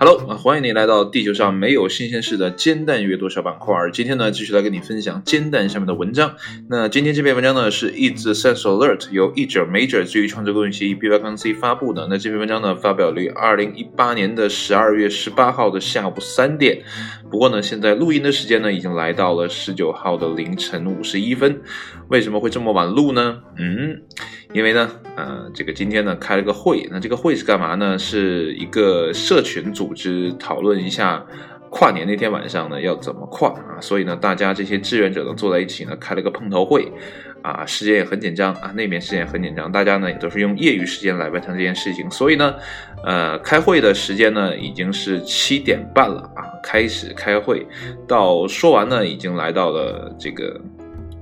Hello，欢迎你来到地球上没有新鲜事的煎蛋阅读小板块。今天呢，继续来跟你分享煎蛋下面的文章。那今天这篇文章呢，是译自 Sense Alert，由译者 Major 基于创作公益协议 B Y 杠 C 发布的。那这篇文章呢，发表于二零一八年的十二月十八号的下午三点。不过呢，现在录音的时间呢，已经来到了十九号的凌晨五十一分。为什么会这么晚录呢？嗯。因为呢，呃，这个今天呢开了个会，那这个会是干嘛呢？是一个社群组织讨论一下跨年那天晚上呢要怎么跨啊，所以呢，大家这些志愿者呢坐在一起呢开了个碰头会，啊，时间也很紧张啊，那边时间也很紧张，大家呢也都是用业余时间来完成这件事情，所以呢，呃，开会的时间呢已经是七点半了，开始开会，到说完呢已经来到了这个。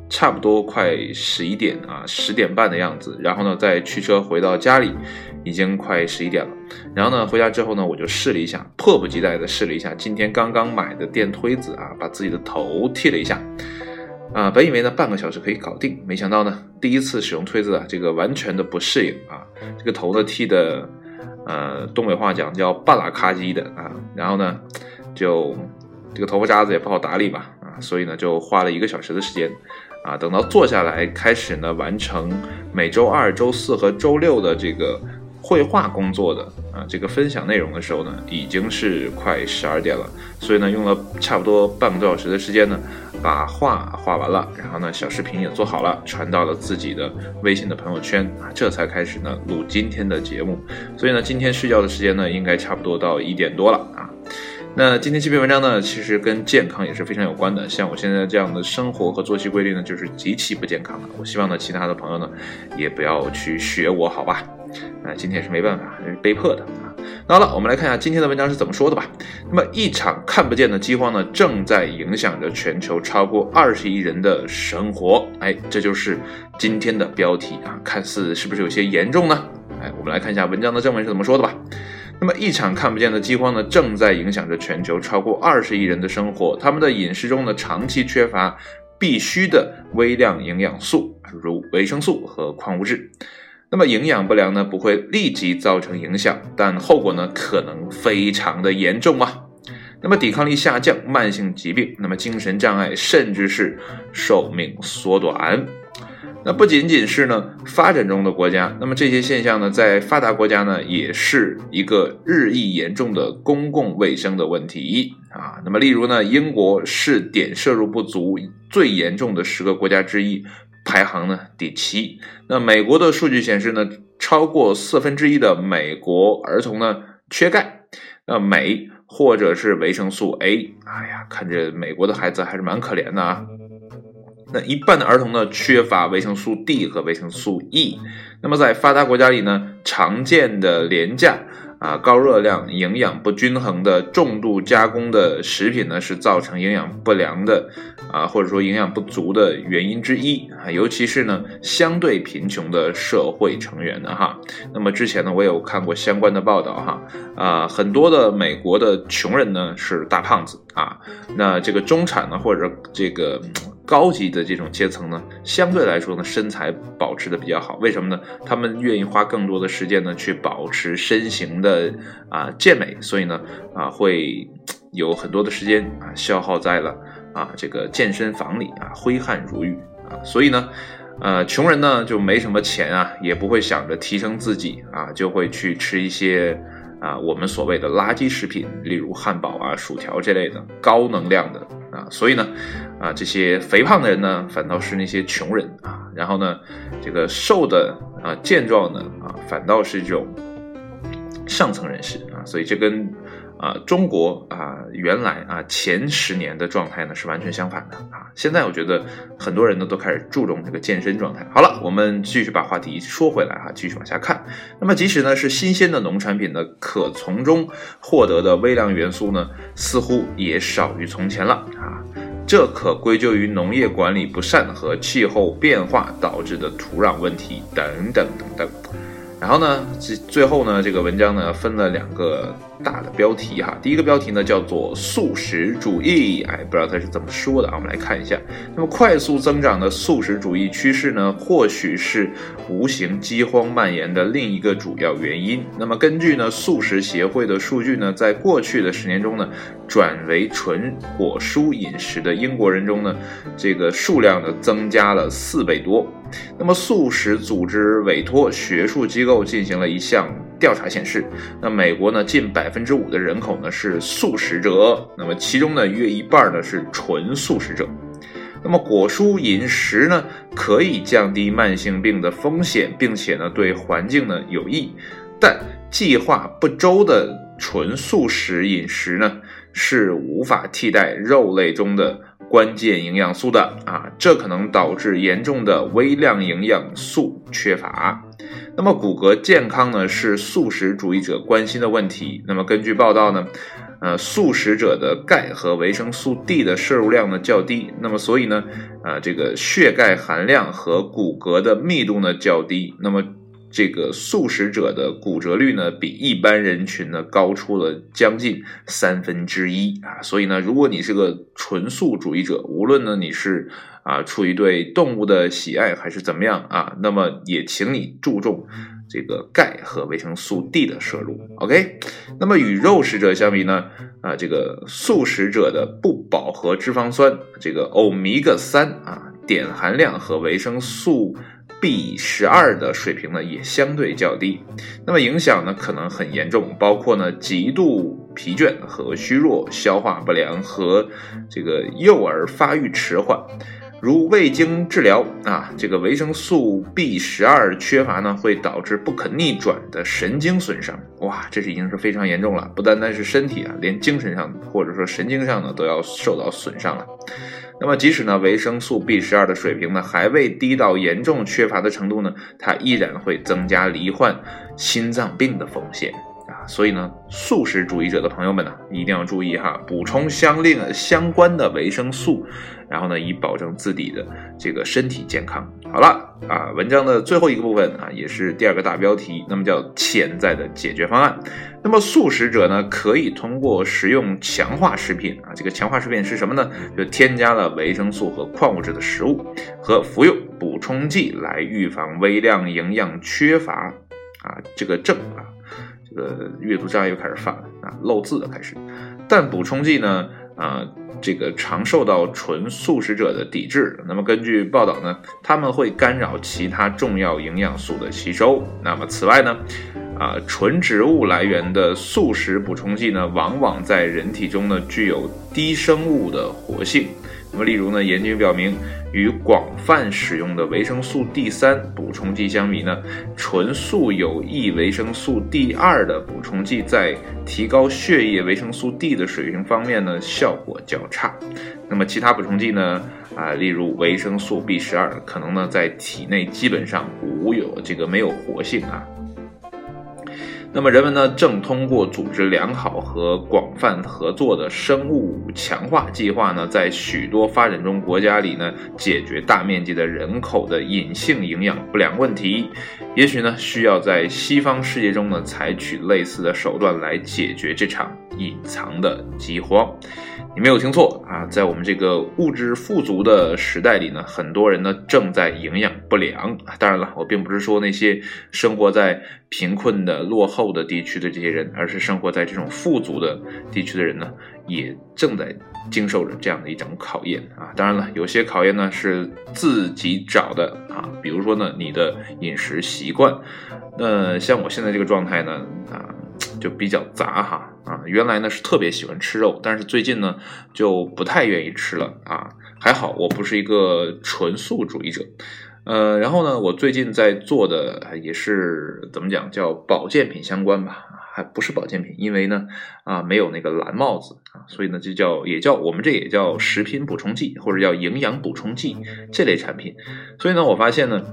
差不多快十一点啊，十点半的样子，然后呢，再驱车回到家里，已经快十一点了。然后呢，回家之后呢，我就试了一下，迫不及待的试了一下今天刚刚买的电推子啊，把自己的头剃了一下。啊，本以为呢半个小时可以搞定，没想到呢，第一次使用推子啊，这个完全的不适应啊，这个头呢剃的，呃，东北话讲叫半拉咔叽的啊，然后呢，就这个头发渣子也不好打理吧，啊，所以呢，就花了一个小时的时间。啊，等到坐下来开始呢，完成每周二、周四和周六的这个绘画工作的啊，这个分享内容的时候呢，已经是快十二点了。所以呢，用了差不多半个多小时的时间呢，把画画完了，然后呢，小视频也做好了，传到了自己的微信的朋友圈啊，这才开始呢录今天的节目。所以呢，今天睡觉的时间呢，应该差不多到一点多了啊。那今天这篇文章呢，其实跟健康也是非常有关的。像我现在这样的生活和作息规律呢，就是极其不健康的。我希望呢，其他的朋友呢，也不要去学我，好吧？那今天是没办法，是被迫的啊。那好了，我们来看一下今天的文章是怎么说的吧。那么，一场看不见的饥荒呢，正在影响着全球超过二十亿人的生活。哎，这就是今天的标题啊，看似是不是有些严重呢？哎，我们来看一下文章的正文是怎么说的吧。那么，一场看不见的饥荒呢，正在影响着全球超过二十亿人的生活。他们的饮食中呢，长期缺乏必需的微量营养素，如维生素和矿物质。那么，营养不良呢，不会立即造成影响，但后果呢，可能非常的严重啊。那么，抵抗力下降、慢性疾病、那么精神障碍，甚至是寿命缩短。那不仅仅是呢，发展中的国家，那么这些现象呢，在发达国家呢，也是一个日益严重的公共卫生的问题啊。那么，例如呢，英国是碘摄入不足最严重的十个国家之一，排行呢第七。那美国的数据显示呢，超过四分之一的美国儿童呢缺钙、那镁或者是维生素 A。哎呀，看着美国的孩子还是蛮可怜的啊。那一半的儿童呢缺乏维生素 D 和维生素 E。那么在发达国家里呢，常见的廉价啊、高热量、营养不均衡的重度加工的食品呢，是造成营养不良的啊，或者说营养不足的原因之一啊。尤其是呢，相对贫穷的社会成员的哈。那么之前呢，我有看过相关的报道哈啊，很多的美国的穷人呢是大胖子啊。那这个中产呢，或者这个。高级的这种阶层呢，相对来说呢，身材保持的比较好。为什么呢？他们愿意花更多的时间呢，去保持身形的啊健美，所以呢，啊会有很多的时间啊消耗在了啊这个健身房里啊，挥汗如雨啊。所以呢，呃，穷人呢就没什么钱啊，也不会想着提升自己啊，就会去吃一些。啊，我们所谓的垃圾食品，例如汉堡啊、薯条这类的高能量的啊，所以呢，啊，这些肥胖的人呢，反倒是那些穷人啊，然后呢，这个瘦的啊、健壮的啊，反倒是这种上层人士啊，所以这跟。啊，中国啊，原来啊前十年的状态呢是完全相反的啊。现在我觉得很多人呢都开始注重这个健身状态。好了，我们继续把话题说回来哈，继续往下看。那么，即使呢是新鲜的农产品呢，可从中获得的微量元素呢，似乎也少于从前了啊。这可归咎于农业管理不善和气候变化导致的土壤问题等等等等。然后呢，最最后呢，这个文章呢分了两个。大的标题哈。第一个标题呢叫做素食主义，哎，不知道他是怎么说的啊？我们来看一下。那么快速增长的素食主义趋势呢，或许是无形饥荒蔓延的另一个主要原因。那么根据呢素食协会的数据呢，在过去的十年中呢，转为纯果蔬饮食的英国人中呢，这个数量呢增加了四倍多。那么素食组织委托学术机构进行了一项调查显示，那美国呢近百分之五的人口呢是素食者，那么其中呢约一半呢是纯素食者。那么果蔬饮食呢可以降低慢性病的风险，并且呢对环境呢有益，但计划不周的纯素食饮食呢是无法替代肉类中的。关键营养素的啊，这可能导致严重的微量营养素缺乏。那么骨骼健康呢，是素食主义者关心的问题。那么根据报道呢，呃，素食者的钙和维生素 D 的摄入量呢较低，那么所以呢，呃，这个血钙含量和骨骼的密度呢较低。那么这个素食者的骨折率呢，比一般人群呢高出了将近三分之一啊！所以呢，如果你是个纯素主义者，无论呢你是啊出于对动物的喜爱还是怎么样啊，那么也请你注重这个钙和维生素 D 的摄入。OK，那么与肉食者相比呢，啊这个素食者的不饱和脂肪酸这个欧米伽三啊碘含量和维生素。B 十二的水平呢也相对较低，那么影响呢可能很严重，包括呢极度疲倦和虚弱、消化不良和这个幼儿发育迟缓。如未经治疗啊，这个维生素 B 十二缺乏呢会导致不可逆转的神经损伤。哇，这是已经是非常严重了，不单单是身体啊，连精神上或者说神经上呢都要受到损伤了。那么，即使呢维生素 B 十二的水平呢还未低到严重缺乏的程度呢，它依然会增加罹患心脏病的风险！所以呢，素食主义者的朋友们呢，一定要注意哈，补充相令相关的维生素。然后呢，以保证自己的这个身体健康。好了啊，文章的最后一个部分啊，也是第二个大标题，那么叫潜在的解决方案。那么素食者呢，可以通过食用强化食品啊，这个强化食品是什么呢？就添加了维生素和矿物质的食物和服用补充剂来预防微量营养缺乏啊这个症啊，个阅读障碍又开始犯了啊，漏字了开始。但补充剂呢，啊。这个常受到纯素食者的抵制。那么根据报道呢，他们会干扰其他重要营养素的吸收。那么此外呢，啊，纯植物来源的素食补充剂呢，往往在人体中呢具有低生物的活性。那么例如呢，研究表明。与广泛使用的维生素 D 三补充剂相比呢，纯素有益维生素 D 二的补充剂在提高血液维生素 D 的水平方面呢，效果较差。那么其他补充剂呢，啊，例如维生素 B 十二，可能呢在体内基本上无有这个没有活性啊。那么人们呢，正通过组织良好和广泛合作的生物强化计划呢，在许多发展中国家里呢，解决大面积的人口的隐性营养不良问题。也许呢，需要在西方世界中呢，采取类似的手段来解决这场隐藏的饥荒。你没有听错啊，在我们这个物质富足的时代里呢，很多人呢正在营养不良。当然了，我并不是说那些生活在贫困的落后的地区的这些人，而是生活在这种富足的地区的人呢，也正在经受着这样的一种考验啊。当然了，有些考验呢是自己找的啊，比如说呢，你的饮食习惯。那像我现在这个状态呢，啊。就比较杂哈啊，原来呢是特别喜欢吃肉，但是最近呢就不太愿意吃了啊。还好我不是一个纯素主义者，呃，然后呢，我最近在做的也是怎么讲叫保健品相关吧，还不是保健品，因为呢啊没有那个蓝帽子啊，所以呢就叫也叫我们这也叫食品补充剂或者叫营养补充剂这类产品。所以呢，我发现呢。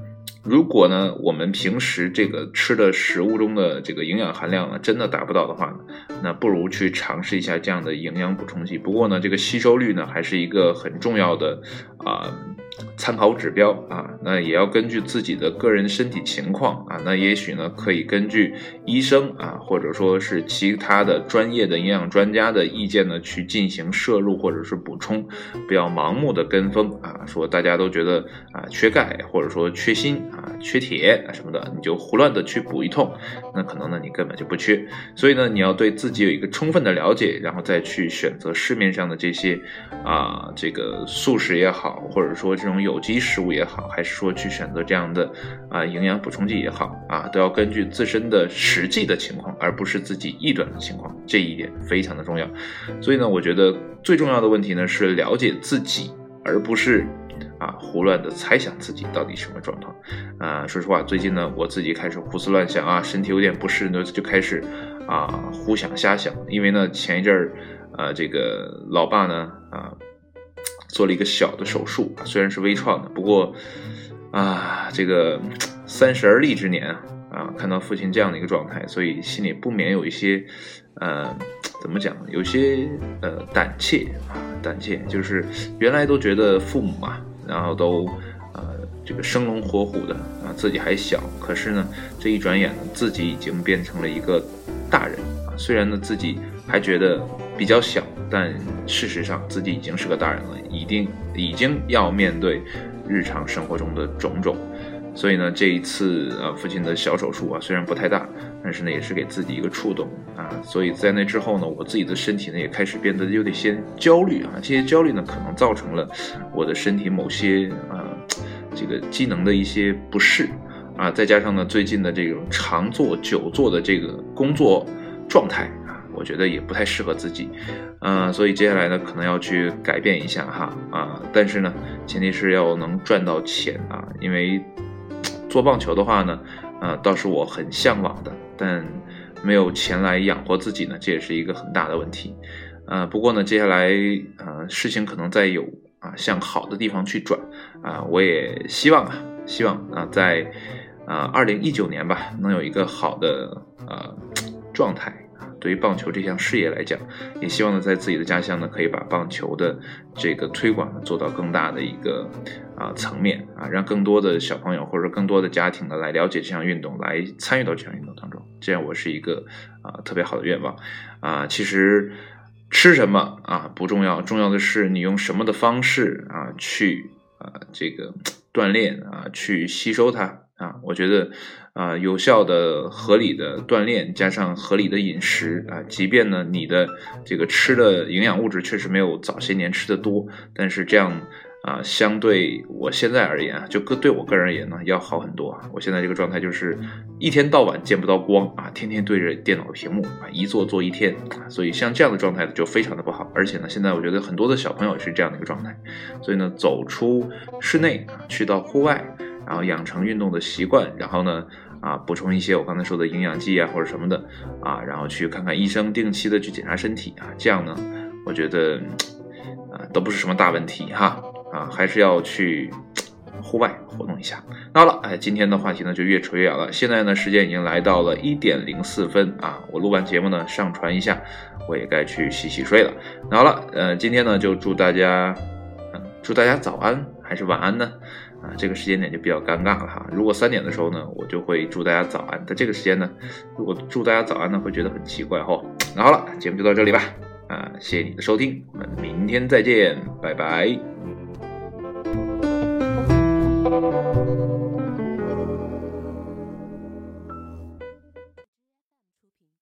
如果呢，我们平时这个吃的食物中的这个营养含量呢，真的达不到的话呢，那不如去尝试一下这样的营养补充剂。不过呢，这个吸收率呢，还是一个很重要的啊参考指标啊，那也要根据自己的个人身体情况啊，那也许呢可以根据医生啊，或者说是其他的专业的营养专家的意见呢去进行摄入或者是补充，不要盲目的跟风啊，说大家都觉得啊缺钙或者说缺锌啊缺铁啊什么的，你就胡乱的去补一通，那可能呢你根本就不缺，所以呢你要对自己有一个充分的了解，然后再去选择市面上的这些啊这个素食也好，或者说这种。有机食物也好，还是说去选择这样的啊营养补充剂也好啊，都要根据自身的实际的情况，而不是自己臆断的情况，这一点非常的重要。所以呢，我觉得最重要的问题呢是了解自己，而不是啊胡乱的猜想自己到底什么状况。啊，说实话，最近呢我自己开始胡思乱想啊，身体有点不适呢，就开始啊胡想瞎想。因为呢前一阵儿啊这个老爸呢啊。做了一个小的手术虽然是微创的，不过啊，这个三十而立之年啊，啊，看到父亲这样的一个状态，所以心里不免有一些，呃，怎么讲，有些呃胆怯啊，胆怯，就是原来都觉得父母嘛，然后都呃这个生龙活虎的啊，自己还小，可是呢，这一转眼呢，自己已经变成了一个大人啊，虽然呢自己还觉得比较小。但事实上，自己已经是个大人了，一定已经要面对日常生活中的种种。所以呢，这一次啊，父亲的小手术啊，虽然不太大，但是呢，也是给自己一个触动啊。所以在那之后呢，我自己的身体呢，也开始变得有点些焦虑啊。这些焦虑呢，可能造成了我的身体某些啊，这个机能的一些不适啊。再加上呢，最近的这种长坐久坐的这个工作状态。我觉得也不太适合自己，嗯，所以接下来呢，可能要去改变一下哈啊，但是呢，前提是要能赚到钱啊，因为做棒球的话呢，呃，倒是我很向往的，但没有钱来养活自己呢，这也是一个很大的问题，呃，不过呢，接下来呃，事情可能在有啊向好的地方去转啊，我也希望啊，希望啊，在啊二零一九年吧，能有一个好的呃状态。对于棒球这项事业来讲，也希望呢，在自己的家乡呢，可以把棒球的这个推广呢做到更大的一个啊层面啊，让更多的小朋友或者更多的家庭呢来了解这项运动，来参与到这项运动当中。这样我是一个啊特别好的愿望啊。其实吃什么啊不重要，重要的是你用什么的方式啊去啊这个锻炼啊去吸收它。啊，我觉得，啊，有效的、合理的锻炼加上合理的饮食啊，即便呢你的这个吃的营养物质确实没有早些年吃的多，但是这样啊，相对我现在而言啊，就个对我个人而言呢，要好很多啊。我现在这个状态就是一天到晚见不到光啊，天天对着电脑屏幕啊，一坐坐一天，所以像这样的状态就非常的不好。而且呢，现在我觉得很多的小朋友是这样的一个状态，所以呢，走出室内，去到户外。然后养成运动的习惯，然后呢，啊，补充一些我刚才说的营养剂啊或者什么的，啊，然后去看看医生，定期的去检查身体啊，这样呢，我觉得，啊，都不是什么大问题哈，啊，还是要去户外活动一下。那好了，哎，今天的话题呢就越扯越远了。现在呢，时间已经来到了一点零四分啊，我录完节目呢上传一下，我也该去洗洗睡了。那好了，呃，今天呢就祝大家，嗯，祝大家早安还是晚安呢？啊，这个时间点就比较尴尬了哈。如果三点的时候呢，我就会祝大家早安。在这个时间呢，如果祝大家早安呢，会觉得很奇怪哈。那好了，节目就到这里吧。啊，谢谢你的收听，我们明天再见，拜拜。